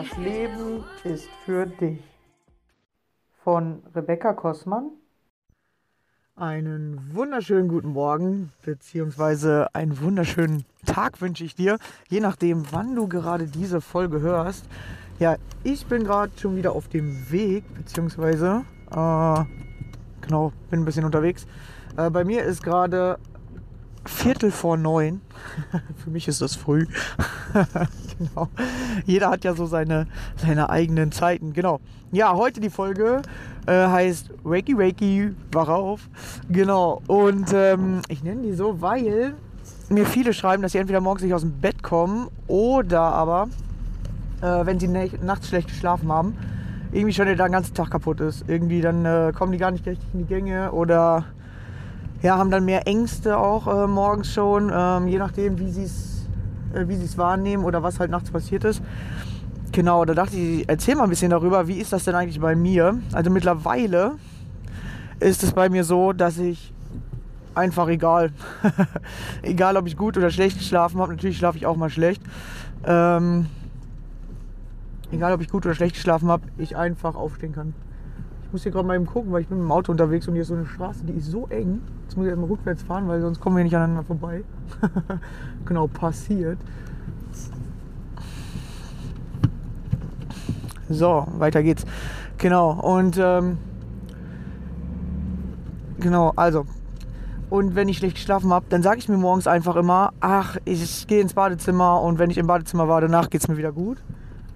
Das Leben ist für dich. Von Rebecca Kossmann. Einen wunderschönen guten Morgen, beziehungsweise einen wunderschönen Tag wünsche ich dir, je nachdem, wann du gerade diese Folge hörst. Ja, ich bin gerade schon wieder auf dem Weg, beziehungsweise, äh, genau, bin ein bisschen unterwegs. Äh, bei mir ist gerade Viertel vor neun. Für mich ist das früh. genau. Jeder hat ja so seine, seine eigenen Zeiten. Genau. Ja, heute die Folge äh, heißt Wakey Wakey, wach auf. Genau. Und ähm, ich nenne die so, weil mir viele schreiben, dass sie entweder morgens nicht aus dem Bett kommen oder aber, äh, wenn sie nachts schlecht geschlafen haben, irgendwie schon der ganze Tag kaputt ist. Irgendwie dann äh, kommen die gar nicht richtig in die Gänge oder ja, haben dann mehr Ängste auch äh, morgens schon, ähm, je nachdem, wie sie es äh, wie sie's wahrnehmen oder was halt nachts passiert ist. Genau, da dachte ich, erzähl mal ein bisschen darüber, wie ist das denn eigentlich bei mir? Also mittlerweile ist es bei mir so, dass ich einfach egal, egal ob ich gut oder schlecht geschlafen habe, natürlich schlafe ich auch mal schlecht. Ähm, egal ob ich gut oder schlecht geschlafen habe, ich einfach aufstehen kann. Ich muss hier gerade mal eben gucken, weil ich bin mit dem Auto unterwegs und hier ist so eine Straße, die ist so eng. Jetzt muss ich erstmal rückwärts fahren, weil sonst kommen wir nicht aneinander vorbei. genau, passiert. So, weiter geht's. Genau, und ähm, genau, also. Und wenn ich schlecht geschlafen habe, dann sage ich mir morgens einfach immer, ach, ich gehe ins Badezimmer und wenn ich im Badezimmer war, danach geht es mir wieder gut.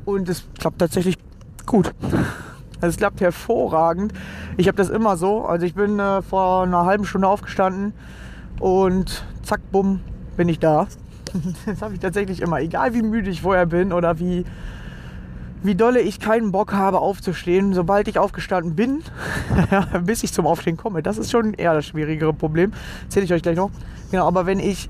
Und es klappt tatsächlich gut. Also es klappt hervorragend. Ich habe das immer so. Also ich bin äh, vor einer halben Stunde aufgestanden und zack, bumm, bin ich da. Das habe ich tatsächlich immer. Egal wie müde ich vorher bin oder wie, wie dolle ich keinen Bock habe aufzustehen, sobald ich aufgestanden bin, bis ich zum Aufstehen komme. Das ist schon eher das schwierigere Problem. Erzähle ich euch gleich noch. Genau, aber wenn ich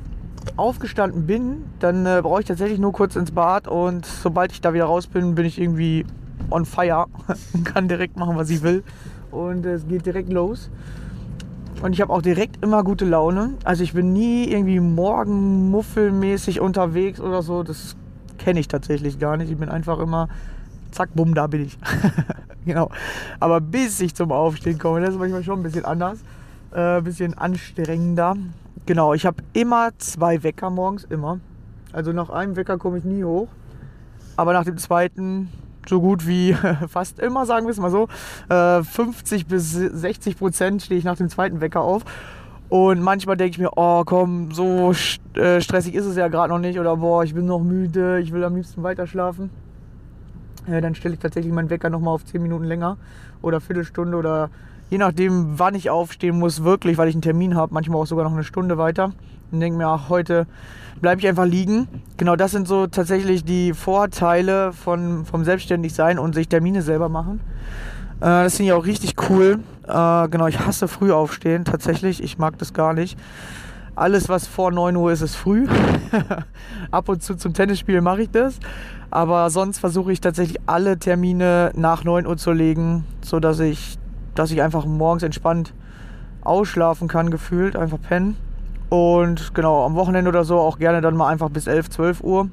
aufgestanden bin, dann äh, brauche ich tatsächlich nur kurz ins Bad und sobald ich da wieder raus bin, bin ich irgendwie on fire und kann direkt machen, was ich will. Und es geht direkt los. Und ich habe auch direkt immer gute Laune. Also ich bin nie irgendwie morgenmuffelmäßig unterwegs oder so. Das kenne ich tatsächlich gar nicht. Ich bin einfach immer, zack, bumm, da bin ich. genau. Aber bis ich zum Aufstehen komme, das ist manchmal schon ein bisschen anders. Äh, ein bisschen anstrengender. Genau, ich habe immer zwei Wecker morgens, immer. Also nach einem Wecker komme ich nie hoch. Aber nach dem zweiten so gut wie fast immer, sagen wir es mal so. 50 äh, bis 60 Prozent stehe ich nach dem zweiten Wecker auf. Und manchmal denke ich mir, oh komm, so äh, stressig ist es ja gerade noch nicht. Oder boah, ich bin noch müde, ich will am liebsten weiter schlafen. dann stelle ich tatsächlich meinen Wecker nochmal auf 10 Minuten länger oder Viertelstunde oder je nachdem, wann ich aufstehen muss, wirklich, weil ich einen Termin habe, manchmal auch sogar noch eine Stunde weiter. Und denke mir, ach, heute bleibe ich einfach liegen. Genau, das sind so tatsächlich die Vorteile von, vom Selbstständigsein und sich Termine selber machen. Äh, das finde ich auch richtig cool. Äh, genau, ich hasse früh aufstehen, tatsächlich. Ich mag das gar nicht. Alles, was vor 9 Uhr ist, ist früh. Ab und zu zum Tennisspielen mache ich das. Aber sonst versuche ich tatsächlich alle Termine nach 9 Uhr zu legen, sodass ich, dass ich einfach morgens entspannt ausschlafen kann, gefühlt, einfach pennen. Und genau, am Wochenende oder so auch gerne dann mal einfach bis 11, 12 Uhr.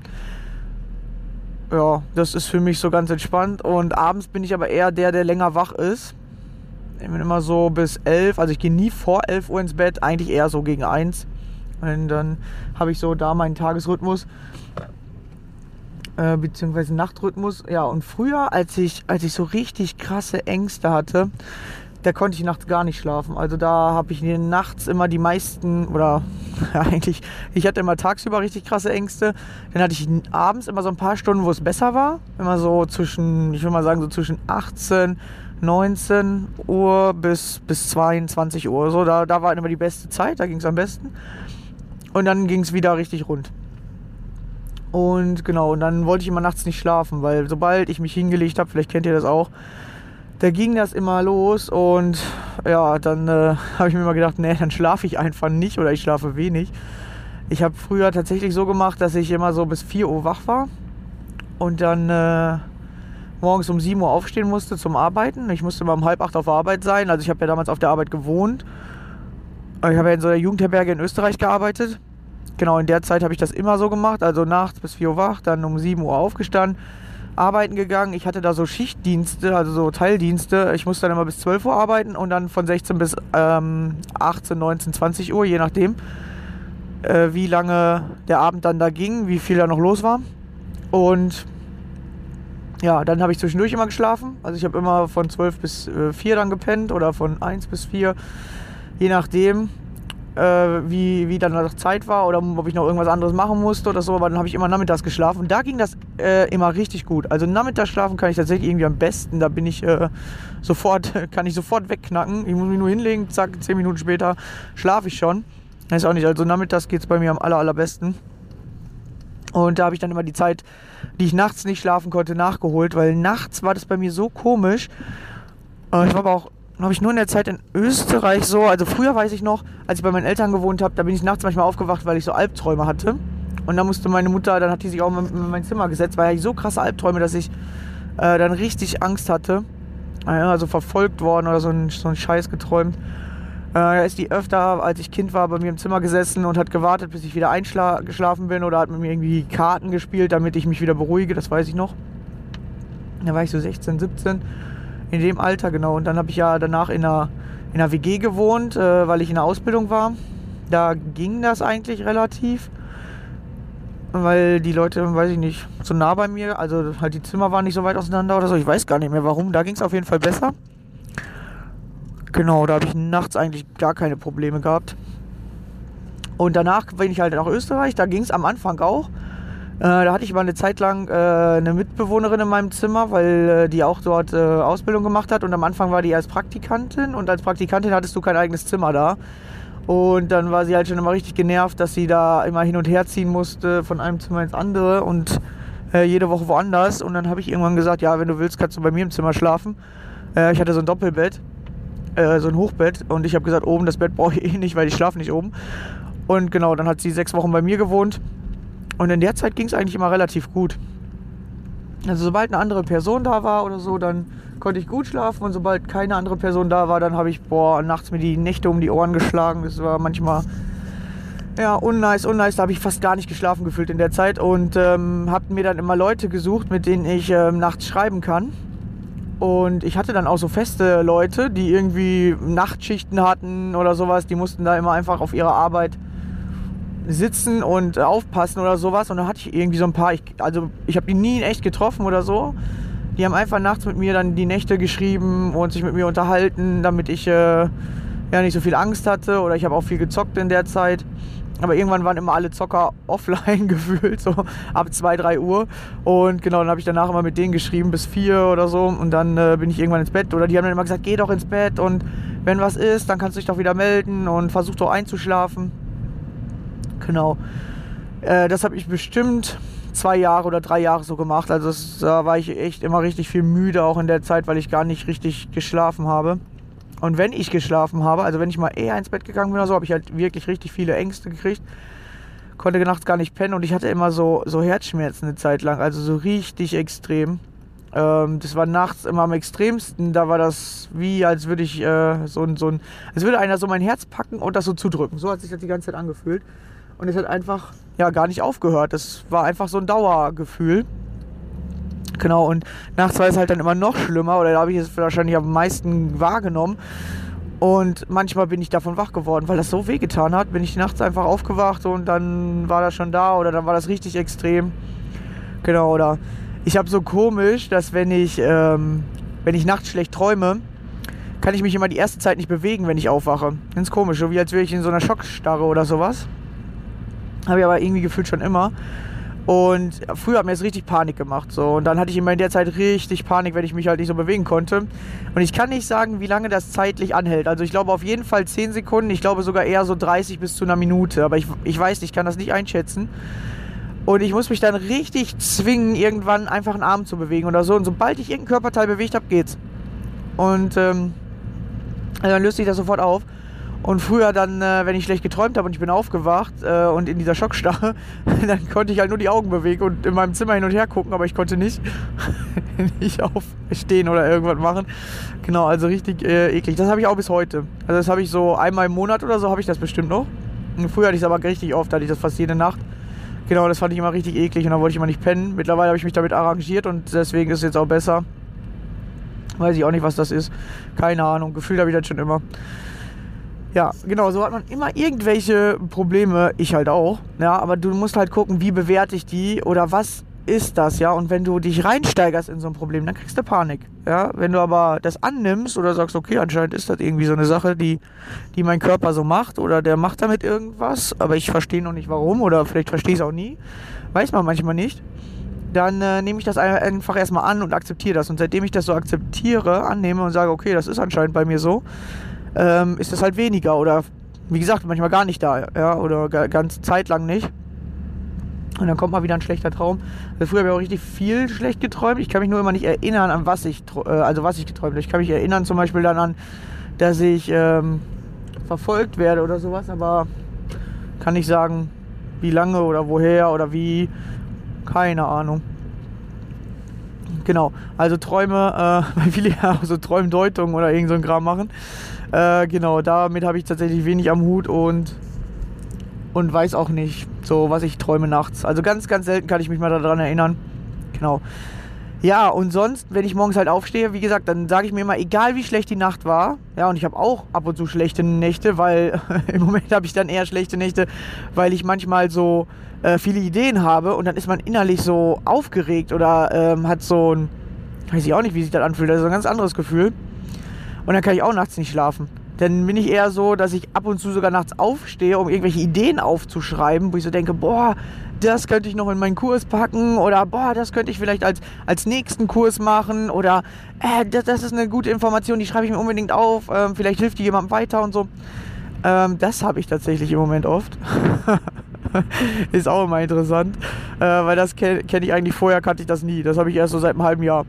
Ja, das ist für mich so ganz entspannt. Und abends bin ich aber eher der, der länger wach ist. Ich bin immer so bis 11, also ich gehe nie vor 11 Uhr ins Bett, eigentlich eher so gegen 1. Und dann habe ich so da meinen Tagesrhythmus. Äh, beziehungsweise Nachtrhythmus. Ja, und früher, als ich, als ich so richtig krasse Ängste hatte, da konnte ich nachts gar nicht schlafen. Also da habe ich nachts immer die meisten, oder eigentlich, ich hatte immer tagsüber richtig krasse Ängste. Dann hatte ich abends immer so ein paar Stunden, wo es besser war. Immer so zwischen, ich würde mal sagen, so zwischen 18, 19 Uhr bis, bis 22 Uhr. So, da, da war immer die beste Zeit, da ging es am besten. Und dann ging es wieder richtig rund. Und genau, und dann wollte ich immer nachts nicht schlafen, weil sobald ich mich hingelegt habe, vielleicht kennt ihr das auch, da ging das immer los und ja, dann äh, habe ich mir immer gedacht, nee, dann schlafe ich einfach nicht oder ich schlafe wenig. Ich habe früher tatsächlich so gemacht, dass ich immer so bis 4 Uhr wach war und dann äh, morgens um 7 Uhr aufstehen musste zum Arbeiten. Ich musste immer um halb acht auf Arbeit sein. Also ich habe ja damals auf der Arbeit gewohnt. Ich habe ja in so einer Jugendherberge in Österreich gearbeitet. Genau, in der Zeit habe ich das immer so gemacht. Also nachts bis 4 Uhr wach, dann um 7 Uhr aufgestanden arbeiten gegangen. Ich hatte da so Schichtdienste, also so Teildienste. Ich musste dann immer bis 12 Uhr arbeiten und dann von 16 bis ähm, 18, 19, 20 Uhr, je nachdem, äh, wie lange der Abend dann da ging, wie viel da noch los war. Und ja, dann habe ich zwischendurch immer geschlafen. Also ich habe immer von 12 bis äh, 4 dann gepennt oder von 1 bis 4, je nachdem äh, wie, wie dann noch Zeit war oder ob ich noch irgendwas anderes machen musste oder so, aber dann habe ich immer nachmittags geschlafen und da ging das äh, immer richtig gut. Also nachmittags schlafen kann ich tatsächlich irgendwie am besten, da bin ich äh, sofort, kann ich sofort wegknacken. Ich muss mich nur hinlegen, zack, zehn Minuten später schlafe ich schon. Ist auch nicht, also nachmittags geht es bei mir am aller, allerbesten. Und da habe ich dann immer die Zeit, die ich nachts nicht schlafen konnte, nachgeholt, weil nachts war das bei mir so komisch. Äh, ich war aber auch habe ich nur in der Zeit in Österreich so, also früher weiß ich noch, als ich bei meinen Eltern gewohnt habe, da bin ich nachts manchmal aufgewacht, weil ich so Albträume hatte. Und dann musste meine Mutter, dann hat die sich auch in mein Zimmer gesetzt, weil ich so krasse Albträume, dass ich äh, dann richtig Angst hatte. Also verfolgt worden oder so ein, so ein Scheiß geträumt. Äh, da ist die öfter, als ich Kind war, bei mir im Zimmer gesessen und hat gewartet, bis ich wieder eingeschlafen bin oder hat mit mir irgendwie Karten gespielt, damit ich mich wieder beruhige, das weiß ich noch. Da war ich so 16, 17 in dem Alter, genau. Und dann habe ich ja danach in einer, in einer WG gewohnt, äh, weil ich in der Ausbildung war. Da ging das eigentlich relativ. Weil die Leute, weiß ich nicht, so nah bei mir, also halt die Zimmer waren nicht so weit auseinander oder so. Ich weiß gar nicht mehr warum. Da ging es auf jeden Fall besser. Genau, da habe ich nachts eigentlich gar keine Probleme gehabt. Und danach bin ich halt nach Österreich. Da ging es am Anfang auch. Äh, da hatte ich mal eine Zeit lang äh, eine Mitbewohnerin in meinem Zimmer, weil äh, die auch dort Ausbildung gemacht hat. Und am Anfang war die als Praktikantin und als Praktikantin hattest du kein eigenes Zimmer da. Und dann war sie halt schon immer richtig genervt, dass sie da immer hin und her ziehen musste von einem Zimmer ins andere und jede Woche woanders. Und dann habe ich irgendwann gesagt, ja, wenn du willst, kannst du bei mir im Zimmer schlafen. Ich hatte so ein Doppelbett, so ein Hochbett. Und ich habe gesagt, oben das Bett brauche ich eh nicht, weil ich schlafe nicht oben. Und genau, dann hat sie sechs Wochen bei mir gewohnt. Und in der Zeit ging es eigentlich immer relativ gut. Also sobald eine andere Person da war oder so, dann konnte ich gut schlafen und sobald keine andere Person da war, dann habe ich boah, nachts mir die Nächte um die Ohren geschlagen. Das war manchmal ja, unnice, unnice. Da habe ich fast gar nicht geschlafen gefühlt in der Zeit und ähm, habe mir dann immer Leute gesucht, mit denen ich ähm, nachts schreiben kann. Und ich hatte dann auch so feste Leute, die irgendwie Nachtschichten hatten oder sowas. Die mussten da immer einfach auf ihre Arbeit sitzen und aufpassen oder sowas. Und da hatte ich irgendwie so ein paar, ich, also ich habe die nie in echt getroffen oder so. Die haben einfach nachts mit mir dann die Nächte geschrieben und sich mit mir unterhalten, damit ich äh, ja nicht so viel Angst hatte. Oder ich habe auch viel gezockt in der Zeit. Aber irgendwann waren immer alle Zocker offline gefühlt, so ab 2, 3 Uhr. Und genau, dann habe ich danach immer mit denen geschrieben bis 4 oder so. Und dann äh, bin ich irgendwann ins Bett. Oder die haben dann immer gesagt, geh doch ins Bett und wenn was ist, dann kannst du dich doch wieder melden und versuch doch einzuschlafen. Genau. Äh, das habe ich bestimmt zwei Jahre oder drei Jahre so gemacht. Also das, da war ich echt immer richtig viel müde, auch in der Zeit, weil ich gar nicht richtig geschlafen habe. Und wenn ich geschlafen habe, also wenn ich mal eher ins Bett gegangen bin oder so, habe ich halt wirklich richtig viele Ängste gekriegt. Konnte nachts gar nicht pennen und ich hatte immer so, so Herzschmerzen eine Zeit lang, also so richtig extrem. Ähm, das war nachts immer am extremsten. Da war das wie, als würde ich äh, so so ein, als würde einer so mein Herz packen und das so zudrücken. So hat sich das die ganze Zeit angefühlt. Und es hat einfach ja gar nicht aufgehört. Das war einfach so ein Dauergefühl. Genau, und nachts war es halt dann immer noch schlimmer, oder da habe ich es wahrscheinlich am meisten wahrgenommen. Und manchmal bin ich davon wach geworden, weil das so wehgetan hat. Bin ich nachts einfach aufgewacht und dann war das schon da oder dann war das richtig extrem. Genau, oder ich habe so komisch, dass wenn ich, ähm, wenn ich nachts schlecht träume, kann ich mich immer die erste Zeit nicht bewegen, wenn ich aufwache. Ganz komisch, so wie als wäre ich in so einer Schockstarre oder sowas. Habe ich aber irgendwie gefühlt schon immer. Und früher hat mir das richtig Panik gemacht. So. Und dann hatte ich immer in der Zeit richtig Panik, wenn ich mich halt nicht so bewegen konnte. Und ich kann nicht sagen, wie lange das zeitlich anhält. Also ich glaube auf jeden Fall 10 Sekunden. Ich glaube sogar eher so 30 bis zu einer Minute. Aber ich, ich weiß nicht, ich kann das nicht einschätzen. Und ich muss mich dann richtig zwingen, irgendwann einfach einen Arm zu bewegen oder so. Und sobald ich irgendein Körperteil bewegt habe, geht's. Und ähm, dann löst sich das sofort auf. Und früher dann, äh, wenn ich schlecht geträumt habe und ich bin aufgewacht äh, und in dieser Schockstarre, dann konnte ich halt nur die Augen bewegen und in meinem Zimmer hin und her gucken, aber ich konnte nicht, nicht aufstehen oder irgendwas machen. Genau, also richtig äh, eklig. Das habe ich auch bis heute. Also das habe ich so einmal im Monat oder so habe ich das bestimmt noch. Und früher hatte ich es aber richtig oft, hatte ich das fast jede Nacht. Genau, das fand ich immer richtig eklig und dann wollte ich immer nicht pennen. Mittlerweile habe ich mich damit arrangiert und deswegen ist es jetzt auch besser. Weiß ich auch nicht, was das ist. Keine Ahnung. Gefühlt habe ich das schon immer. Ja, genau, so hat man immer irgendwelche Probleme, ich halt auch. Ja, aber du musst halt gucken, wie bewerte ich die oder was ist das, ja? Und wenn du dich reinsteigerst in so ein Problem, dann kriegst du Panik. Ja, wenn du aber das annimmst oder sagst, okay, anscheinend ist das irgendwie so eine Sache, die, die mein Körper so macht oder der macht damit irgendwas, aber ich verstehe noch nicht warum oder vielleicht verstehe ich es auch nie, weiß man manchmal nicht, dann äh, nehme ich das einfach erstmal an und akzeptiere das. Und seitdem ich das so akzeptiere, annehme und sage, okay, das ist anscheinend bei mir so, ähm, ist das halt weniger oder wie gesagt, manchmal gar nicht da, ja, oder ganz zeitlang nicht. Und dann kommt mal wieder ein schlechter Traum. Also früher habe ich auch richtig viel schlecht geträumt. Ich kann mich nur immer nicht erinnern, an was ich, äh, also was ich geträumt habe. Ich kann mich erinnern zum Beispiel dann an, dass ich ähm, verfolgt werde oder sowas, aber kann nicht sagen, wie lange oder woher oder wie. Keine Ahnung. Genau, also Träume, äh, weil viele ja auch so Träumdeutung oder irgend so ein Kram machen. Äh, genau, damit habe ich tatsächlich wenig am Hut und und weiß auch nicht, so was ich träume nachts. Also ganz, ganz selten kann ich mich mal daran erinnern. Genau. Ja, und sonst, wenn ich morgens halt aufstehe, wie gesagt, dann sage ich mir immer, egal wie schlecht die Nacht war, ja, und ich habe auch ab und zu schlechte Nächte, weil im Moment habe ich dann eher schlechte Nächte, weil ich manchmal so äh, viele Ideen habe und dann ist man innerlich so aufgeregt oder ähm, hat so ein, weiß ich auch nicht, wie sich das anfühlt, das ist ein ganz anderes Gefühl. Und dann kann ich auch nachts nicht schlafen dann bin ich eher so, dass ich ab und zu sogar nachts aufstehe, um irgendwelche Ideen aufzuschreiben, wo ich so denke, boah, das könnte ich noch in meinen Kurs packen oder boah, das könnte ich vielleicht als, als nächsten Kurs machen oder äh, das, das ist eine gute Information, die schreibe ich mir unbedingt auf, ähm, vielleicht hilft die jemandem weiter und so. Ähm, das habe ich tatsächlich im Moment oft. ist auch immer interessant, äh, weil das kenne kenn ich eigentlich vorher, kannte ich das nie. Das habe ich erst so seit einem halben Jahr.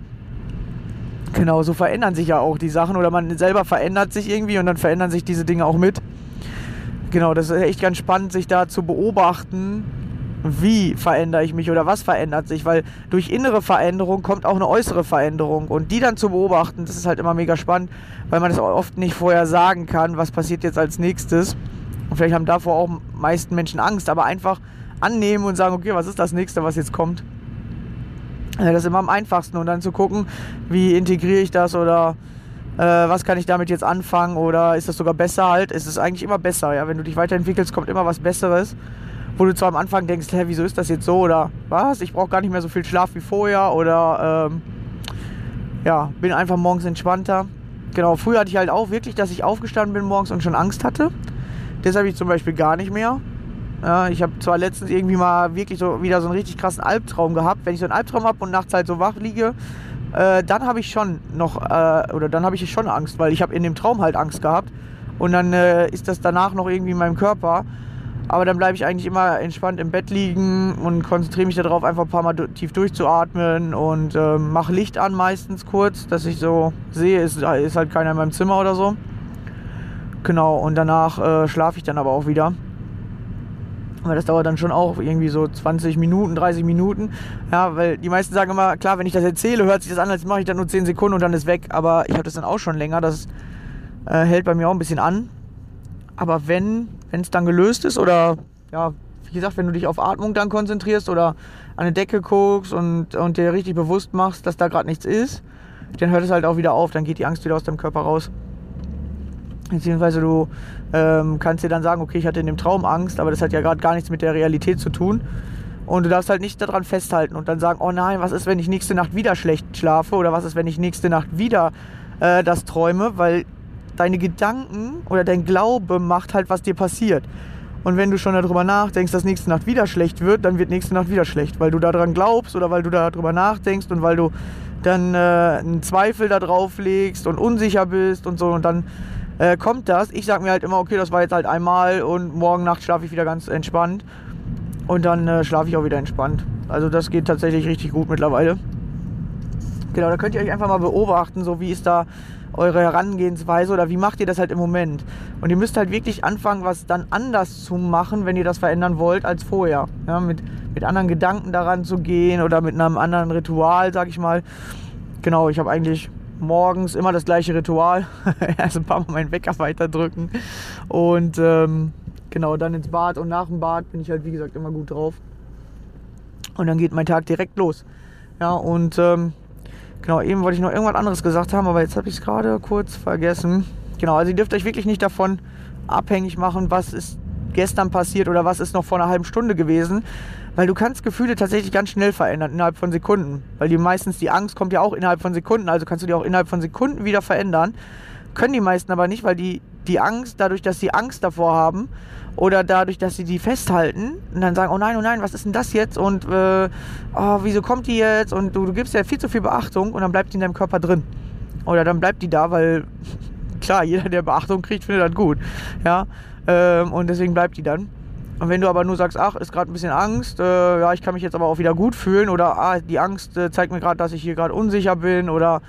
Genau, so verändern sich ja auch die Sachen oder man selber verändert sich irgendwie und dann verändern sich diese Dinge auch mit. Genau, das ist echt ganz spannend, sich da zu beobachten, wie verändere ich mich oder was verändert sich, weil durch innere Veränderung kommt auch eine äußere Veränderung und die dann zu beobachten, das ist halt immer mega spannend, weil man das oft nicht vorher sagen kann, was passiert jetzt als nächstes. Und vielleicht haben davor auch meisten Menschen Angst, aber einfach annehmen und sagen, okay, was ist das nächste, was jetzt kommt? Das ist immer am einfachsten und dann zu gucken, wie integriere ich das oder äh, was kann ich damit jetzt anfangen oder ist das sogar besser halt. Es ist eigentlich immer besser, ja. Wenn du dich weiterentwickelst, kommt immer was Besseres. Wo du zwar am Anfang denkst, hä, wieso ist das jetzt so oder was? Ich brauche gar nicht mehr so viel Schlaf wie vorher oder ähm, ja, bin einfach morgens entspannter. Genau, früher hatte ich halt auch wirklich, dass ich aufgestanden bin morgens und schon Angst hatte. Das habe ich zum Beispiel gar nicht mehr. Ja, ich habe zwar letztens irgendwie mal wirklich so wieder so einen richtig krassen Albtraum gehabt. Wenn ich so einen Albtraum habe und nachts halt so wach liege, äh, dann habe ich schon noch, äh, oder dann habe ich schon Angst, weil ich habe in dem Traum halt Angst gehabt. Und dann äh, ist das danach noch irgendwie in meinem Körper. Aber dann bleibe ich eigentlich immer entspannt im Bett liegen und konzentriere mich darauf, einfach ein paar Mal tief durchzuatmen und äh, mache Licht an meistens kurz, dass ich so sehe, ist, ist halt keiner in meinem Zimmer oder so. Genau, und danach äh, schlafe ich dann aber auch wieder. Weil das dauert dann schon auch irgendwie so 20 Minuten, 30 Minuten. Ja, weil die meisten sagen immer, klar, wenn ich das erzähle, hört sich das an, als mache ich dann nur 10 Sekunden und dann ist weg. Aber ich habe das dann auch schon länger. Das äh, hält bei mir auch ein bisschen an. Aber wenn es dann gelöst ist oder ja, wie gesagt, wenn du dich auf Atmung dann konzentrierst oder an eine Decke guckst und, und dir richtig bewusst machst, dass da gerade nichts ist, dann hört es halt auch wieder auf. Dann geht die Angst wieder aus deinem Körper raus. Beziehungsweise du ähm, kannst dir dann sagen, okay, ich hatte in dem Traum Angst, aber das hat ja gerade gar nichts mit der Realität zu tun. Und du darfst halt nicht daran festhalten und dann sagen, oh nein, was ist, wenn ich nächste Nacht wieder schlecht schlafe oder was ist, wenn ich nächste Nacht wieder äh, das träume, weil deine Gedanken oder dein Glaube macht halt, was dir passiert. Und wenn du schon darüber nachdenkst, dass nächste Nacht wieder schlecht wird, dann wird nächste Nacht wieder schlecht, weil du daran glaubst oder weil du darüber nachdenkst und weil du dann äh, einen Zweifel da drauf legst und unsicher bist und so und dann äh, kommt das. Ich sage mir halt immer, okay, das war jetzt halt einmal und morgen Nacht schlafe ich wieder ganz entspannt. Und dann äh, schlafe ich auch wieder entspannt. Also das geht tatsächlich richtig gut mittlerweile. Genau, da könnt ihr euch einfach mal beobachten, so wie ist da eure Herangehensweise oder wie macht ihr das halt im Moment. Und ihr müsst halt wirklich anfangen, was dann anders zu machen, wenn ihr das verändern wollt, als vorher. Ja, mit, mit anderen Gedanken daran zu gehen oder mit einem anderen Ritual, sag ich mal. Genau, ich habe eigentlich morgens immer das gleiche Ritual. Erst ein paar Mal meinen Wecker weiterdrücken. Und ähm, genau, dann ins Bad. Und nach dem Bad bin ich halt, wie gesagt, immer gut drauf. Und dann geht mein Tag direkt los. Ja, und ähm, genau, eben wollte ich noch irgendwas anderes gesagt haben, aber jetzt habe ich es gerade kurz vergessen. Genau, also ihr dürft euch wirklich nicht davon abhängig machen, was ist gestern passiert oder was ist noch vor einer halben Stunde gewesen. Weil du kannst Gefühle tatsächlich ganz schnell verändern, innerhalb von Sekunden. Weil die meistens die Angst kommt ja auch innerhalb von Sekunden, also kannst du die auch innerhalb von Sekunden wieder verändern. Können die meisten aber nicht, weil die, die Angst, dadurch, dass sie Angst davor haben oder dadurch, dass sie die festhalten und dann sagen, oh nein, oh nein, was ist denn das jetzt und äh, oh, wieso kommt die jetzt und du, du gibst ja viel zu viel Beachtung und dann bleibt die in deinem Körper drin. Oder dann bleibt die da, weil klar, jeder, der Beachtung kriegt, findet das gut. Ja, ähm, und deswegen bleibt die dann. Und wenn du aber nur sagst, ach, ist gerade ein bisschen Angst, äh, ja, ich kann mich jetzt aber auch wieder gut fühlen oder ah, die Angst äh, zeigt mir gerade, dass ich hier gerade unsicher bin oder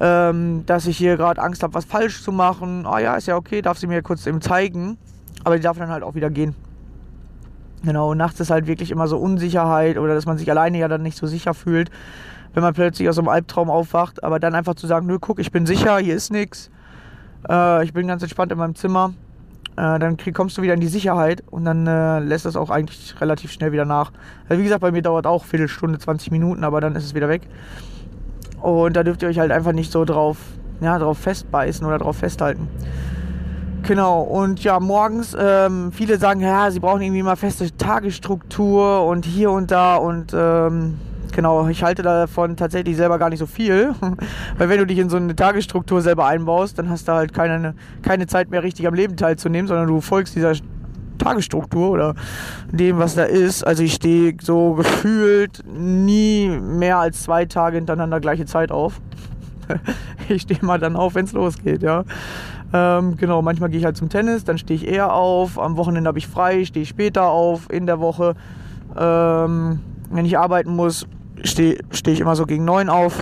ähm, dass ich hier gerade Angst habe, was falsch zu machen. Ah ja, ist ja okay, darf sie mir kurz eben zeigen, aber die darf dann halt auch wieder gehen. Genau, und nachts ist halt wirklich immer so Unsicherheit oder dass man sich alleine ja dann nicht so sicher fühlt, wenn man plötzlich aus einem Albtraum aufwacht. Aber dann einfach zu sagen, nö, guck, ich bin sicher, hier ist nichts, äh, ich bin ganz entspannt in meinem Zimmer äh, dann krieg, kommst du wieder in die Sicherheit und dann äh, lässt das auch eigentlich relativ schnell wieder nach. Also wie gesagt, bei mir dauert auch Viertelstunde, 20 Minuten, aber dann ist es wieder weg. Und da dürft ihr euch halt einfach nicht so drauf, ja, drauf festbeißen oder drauf festhalten. Genau, und ja, morgens, ähm, viele sagen, ja, sie brauchen irgendwie mal feste Tagesstruktur und hier und da und ähm, genau, ich halte davon tatsächlich selber gar nicht so viel. Weil wenn du dich in so eine Tagesstruktur selber einbaust, dann hast du halt keine, keine Zeit mehr richtig am Leben teilzunehmen, sondern du folgst dieser Tagesstruktur oder dem, was da ist. Also ich stehe so gefühlt nie mehr als zwei Tage hintereinander gleiche Zeit auf. ich stehe mal dann auf, wenn es losgeht, ja. Ähm, genau, manchmal gehe ich halt zum Tennis, dann stehe ich eher auf. Am Wochenende habe ich frei, stehe ich später auf in der Woche. Ähm, wenn ich arbeiten muss, stehe steh ich immer so gegen neun auf.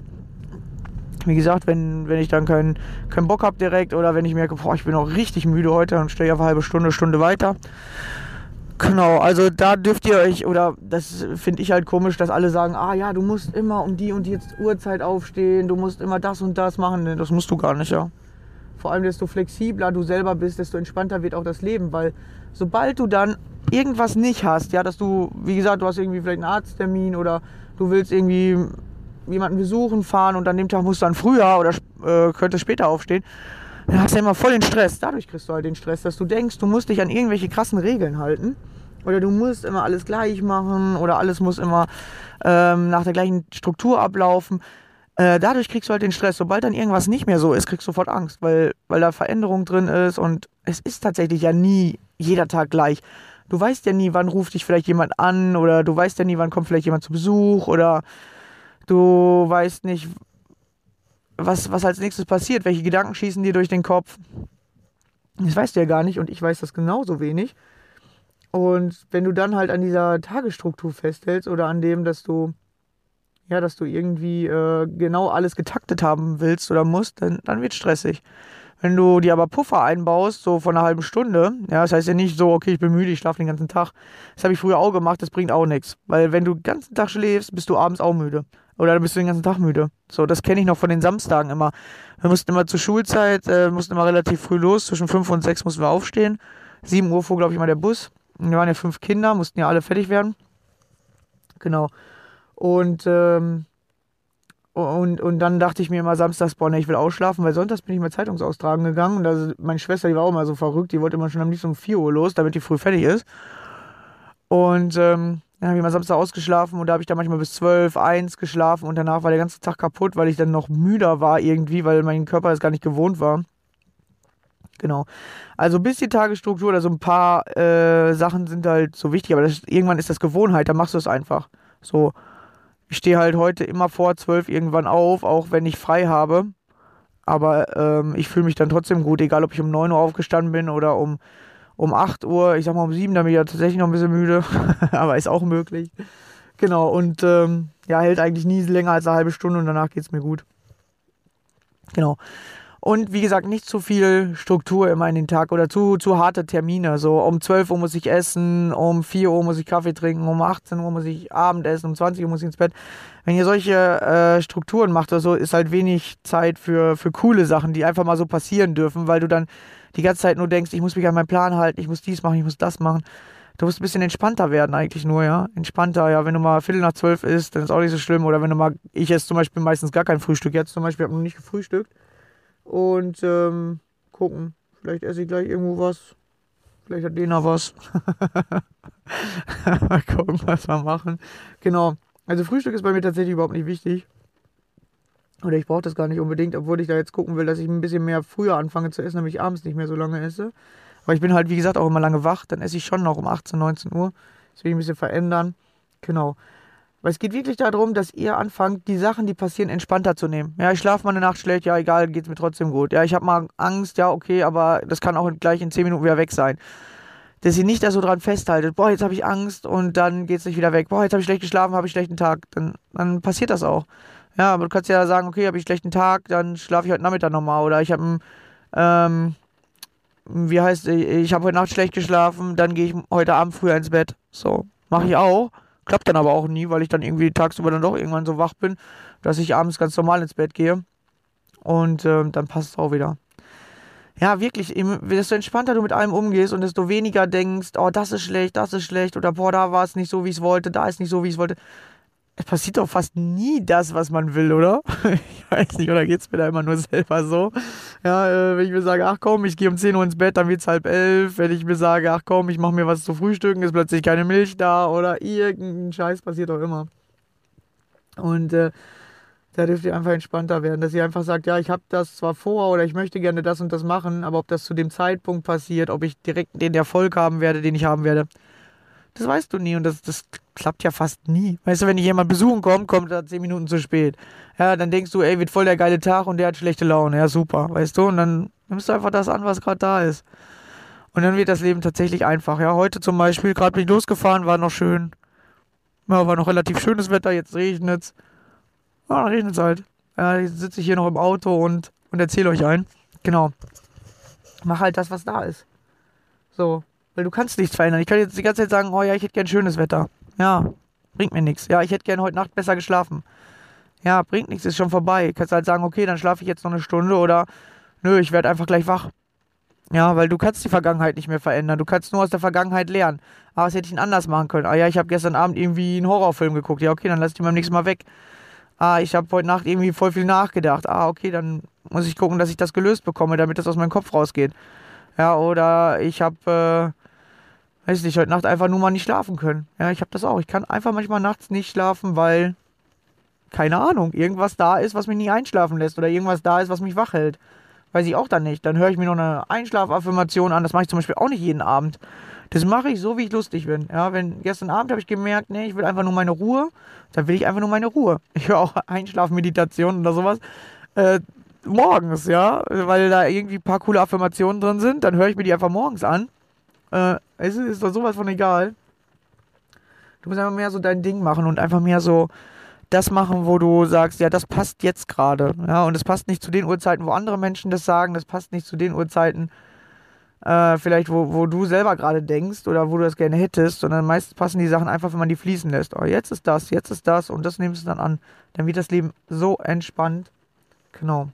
Wie gesagt, wenn, wenn ich dann keinen kein Bock habe direkt oder wenn ich merke, boah, ich bin auch richtig müde heute, dann stehe ich auf eine halbe Stunde, Stunde weiter. Genau, also da dürft ihr euch, oder das finde ich halt komisch, dass alle sagen, ah ja, du musst immer um die und die Uhrzeit aufstehen, du musst immer das und das machen. Das musst du gar nicht, ja. Vor allem, desto flexibler du selber bist, desto entspannter wird auch das Leben, weil sobald du dann irgendwas nicht hast, ja, dass du, wie gesagt, du hast irgendwie vielleicht einen Arzttermin oder du willst irgendwie jemanden besuchen, fahren und an dem Tag musst du dann früher oder äh, könntest später aufstehen, dann hast du immer voll den Stress. Dadurch kriegst du halt den Stress, dass du denkst, du musst dich an irgendwelche krassen Regeln halten. Oder du musst immer alles gleich machen oder alles muss immer ähm, nach der gleichen Struktur ablaufen. Äh, dadurch kriegst du halt den Stress. Sobald dann irgendwas nicht mehr so ist, kriegst du sofort Angst, weil, weil da Veränderung drin ist und es ist tatsächlich ja nie jeder Tag gleich du weißt ja nie, wann ruft dich vielleicht jemand an oder du weißt ja nie, wann kommt vielleicht jemand zu Besuch oder du weißt nicht, was, was als nächstes passiert, welche Gedanken schießen dir durch den Kopf. Das weißt du ja gar nicht und ich weiß das genauso wenig. Und wenn du dann halt an dieser Tagesstruktur festhältst oder an dem, dass du ja, dass du irgendwie äh, genau alles getaktet haben willst oder musst, dann, dann wird stressig. Wenn du dir aber Puffer einbaust, so von einer halben Stunde, ja, das heißt ja nicht so, okay, ich bin müde, ich schlafe den ganzen Tag. Das habe ich früher auch gemacht, das bringt auch nichts. Weil wenn du den ganzen Tag schläfst, bist du abends auch müde. Oder dann bist du den ganzen Tag müde. So, das kenne ich noch von den Samstagen immer. Wir mussten immer zur Schulzeit, äh, mussten immer relativ früh los, zwischen 5 und 6 mussten wir aufstehen. 7 Uhr fuhr, glaube ich, mal der Bus. Wir waren ja fünf Kinder, mussten ja alle fertig werden. Genau. Und ähm, und, und dann dachte ich mir immer samstags, boah, ne, ich will ausschlafen, weil sonntags bin ich mal Zeitungsaustragen gegangen. Und also meine Schwester, die war auch immer so verrückt, die wollte immer schon am liebsten um 4 Uhr los, damit die früh fertig ist. Und ähm, dann habe ich mal Samstag ausgeschlafen und da habe ich dann manchmal bis 12, 1 geschlafen und danach war der ganze Tag kaputt, weil ich dann noch müder war irgendwie, weil mein Körper das gar nicht gewohnt war. Genau. Also bis die Tagesstruktur oder so ein paar äh, Sachen sind halt so wichtig, aber das, irgendwann ist das Gewohnheit, dann machst du es einfach. So ich stehe halt heute immer vor zwölf irgendwann auf, auch wenn ich frei habe. Aber ähm, ich fühle mich dann trotzdem gut, egal ob ich um 9 Uhr aufgestanden bin oder um, um 8 Uhr. Ich sag mal um 7, dann bin ich ja tatsächlich noch ein bisschen müde. aber ist auch möglich. Genau, und ähm, ja, hält eigentlich nie länger als eine halbe Stunde und danach geht es mir gut. Genau. Und wie gesagt, nicht zu viel Struktur immer in den Tag oder zu, zu harte Termine. So um 12 Uhr muss ich essen, um 4 Uhr muss ich Kaffee trinken, um 18 Uhr muss ich Abendessen, um 20 Uhr muss ich ins Bett. Wenn ihr solche äh, Strukturen macht oder so, ist halt wenig Zeit für, für coole Sachen, die einfach mal so passieren dürfen, weil du dann die ganze Zeit nur denkst, ich muss mich an meinen Plan halten, ich muss dies machen, ich muss das machen. Du musst ein bisschen entspannter werden eigentlich nur, ja. Entspannter, ja. Wenn du mal Viertel nach zwölf isst, dann ist auch nicht so schlimm. Oder wenn du mal, ich esse zum Beispiel meistens gar kein Frühstück. Jetzt zum Beispiel habe ich noch nicht gefrühstückt. Und ähm, gucken. Vielleicht esse ich gleich irgendwo was. Vielleicht hat Lena was. mal gucken, was wir machen. Genau. Also Frühstück ist bei mir tatsächlich überhaupt nicht wichtig. Oder ich brauche das gar nicht unbedingt, obwohl ich da jetzt gucken will, dass ich ein bisschen mehr früher anfange zu essen, damit ich abends nicht mehr so lange esse. Aber ich bin halt, wie gesagt, auch immer lange wach. Dann esse ich schon noch um 18, 19 Uhr. Das will ich ein bisschen verändern. Genau. Weil es geht wirklich darum, dass ihr anfangt, die Sachen, die passieren, entspannter zu nehmen. Ja, ich schlafe mal eine Nacht schlecht, ja, egal, geht es mir trotzdem gut. Ja, ich habe mal Angst, ja, okay, aber das kann auch gleich in 10 Minuten wieder weg sein. Dass ihr nicht da so dran festhaltet, boah, jetzt habe ich Angst und dann geht es nicht wieder weg. Boah, jetzt habe ich schlecht geschlafen, habe ich schlechten Tag. Dann, dann passiert das auch. Ja, aber du kannst ja sagen, okay, habe ich schlechten Tag, dann schlafe ich heute Nachmittag nochmal. Oder ich habe einen, ähm, wie heißt, ich habe heute Nacht schlecht geschlafen, dann gehe ich heute Abend früher ins Bett. So, mache ich auch. Klappt dann aber auch nie, weil ich dann irgendwie tagsüber dann doch irgendwann so wach bin, dass ich abends ganz normal ins Bett gehe. Und ähm, dann passt es auch wieder. Ja, wirklich, desto entspannter du mit allem umgehst und desto weniger denkst, oh, das ist schlecht, das ist schlecht oder boah, da war es nicht so, wie ich es wollte, da ist nicht so, wie ich es wollte es passiert doch fast nie das, was man will, oder? Weiß nicht, oder geht es mir da immer nur selber so? Ja, äh, wenn ich mir sage, ach komm, ich gehe um 10 Uhr ins Bett, dann wird es halb elf. Wenn ich mir sage, ach komm, ich mache mir was zu frühstücken, ist plötzlich keine Milch da oder irgendein Scheiß passiert doch immer. Und äh, da dürft ihr einfach entspannter werden, dass ihr einfach sagt, ja, ich habe das zwar vor oder ich möchte gerne das und das machen, aber ob das zu dem Zeitpunkt passiert, ob ich direkt den Erfolg haben werde, den ich haben werde, das weißt du nie und das, das klappt ja fast nie. Weißt du, wenn dich jemand besuchen kommt, kommt er zehn Minuten zu spät. Ja, dann denkst du, ey, wird voll der geile Tag und der hat schlechte Laune. Ja, super, weißt du? Und dann nimmst du einfach das an, was gerade da ist. Und dann wird das Leben tatsächlich einfach. Ja, heute zum Beispiel, gerade bin ich losgefahren, war noch schön. Ja, war noch relativ schönes Wetter, jetzt regnet es. Ja, dann regnet es halt. Ja, jetzt sitze ich hier noch im Auto und, und erzähle euch ein. Genau. Mach halt das, was da ist. So, weil du kannst nichts verändern. Ich kann jetzt die ganze Zeit sagen, oh ja, ich hätte gern schönes Wetter. Ja, bringt mir nichts. Ja, ich hätte gern heute Nacht besser geschlafen. Ja, bringt nichts, ist schon vorbei. Du kannst halt sagen, okay, dann schlafe ich jetzt noch eine Stunde oder nö, ich werde einfach gleich wach. Ja, weil du kannst die Vergangenheit nicht mehr verändern. Du kannst nur aus der Vergangenheit lernen. Ah, was hätte ich denn anders machen können? Ah ja, ich habe gestern Abend irgendwie einen Horrorfilm geguckt. Ja, okay, dann lass ich den beim nächsten Mal weg. Ah, ich habe heute Nacht irgendwie voll viel nachgedacht. Ah, okay, dann muss ich gucken, dass ich das gelöst bekomme, damit das aus meinem Kopf rausgeht. Ja, oder ich habe äh, weiß nicht, heute Nacht einfach nur mal nicht schlafen können. Ja, ich habe das auch. Ich kann einfach manchmal nachts nicht schlafen, weil, keine Ahnung, irgendwas da ist, was mich nie einschlafen lässt oder irgendwas da ist, was mich wach hält. Weiß ich auch dann nicht. Dann höre ich mir noch eine Einschlafaffirmation an. Das mache ich zum Beispiel auch nicht jeden Abend. Das mache ich so, wie ich lustig bin. Ja, wenn gestern Abend habe ich gemerkt, nee, ich will einfach nur meine Ruhe, dann will ich einfach nur meine Ruhe. Ich höre auch Einschlafmeditation oder sowas. Äh, morgens, ja, weil da irgendwie ein paar coole Affirmationen drin sind, dann höre ich mir die einfach morgens an äh, es ist doch sowas von egal. Du musst einfach mehr so dein Ding machen und einfach mehr so das machen, wo du sagst, ja, das passt jetzt gerade. Ja, und es passt nicht zu den Uhrzeiten, wo andere Menschen das sagen, das passt nicht zu den Uhrzeiten, äh, vielleicht, wo, wo du selber gerade denkst oder wo du das gerne hättest, sondern meistens passen die Sachen einfach, wenn man die fließen lässt. Oh, jetzt ist das, jetzt ist das und das nimmst du dann an. Dann wird das Leben so entspannt. Genau.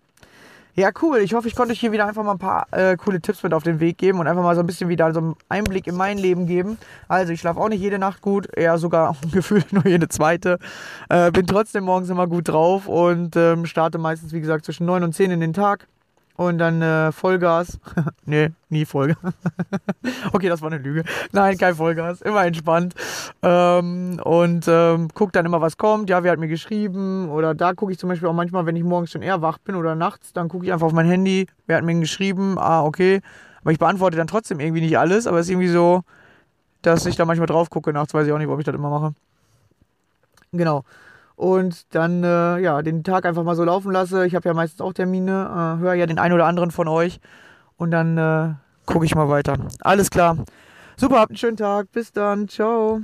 Ja, cool. Ich hoffe, ich konnte euch hier wieder einfach mal ein paar äh, coole Tipps mit auf den Weg geben und einfach mal so ein bisschen wieder so einen Einblick in mein Leben geben. Also, ich schlafe auch nicht jede Nacht gut, eher sogar gefühlt nur jede zweite. Äh, bin trotzdem morgens immer gut drauf und ähm, starte meistens, wie gesagt, zwischen 9 und 10 in den Tag. Und dann äh, Vollgas. nee, nie Vollgas. okay, das war eine Lüge. Nein, kein Vollgas. Immer entspannt. Ähm, und ähm, guck dann immer, was kommt. Ja, wer hat mir geschrieben? Oder da gucke ich zum Beispiel auch manchmal, wenn ich morgens schon eher wach bin oder nachts, dann gucke ich einfach auf mein Handy. Wer hat mir geschrieben? Ah, okay. Aber ich beantworte dann trotzdem irgendwie nicht alles. Aber es ist irgendwie so, dass ich da manchmal drauf gucke. Nachts weiß ich auch nicht, ob ich das immer mache. Genau und dann äh, ja den Tag einfach mal so laufen lasse. Ich habe ja meistens auch Termine, äh, höre ja den einen oder anderen von euch und dann äh, gucke ich mal weiter. Alles klar. Super, habt einen schönen Tag. Bis dann. Ciao.